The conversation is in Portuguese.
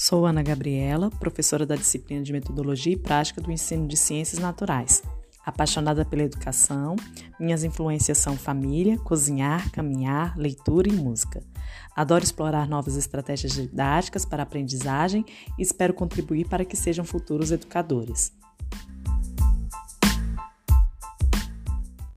Sou Ana Gabriela, professora da disciplina de Metodologia e Prática do Ensino de Ciências Naturais. Apaixonada pela educação, minhas influências são família, cozinhar, caminhar, leitura e música. Adoro explorar novas estratégias didáticas para aprendizagem e espero contribuir para que sejam futuros educadores.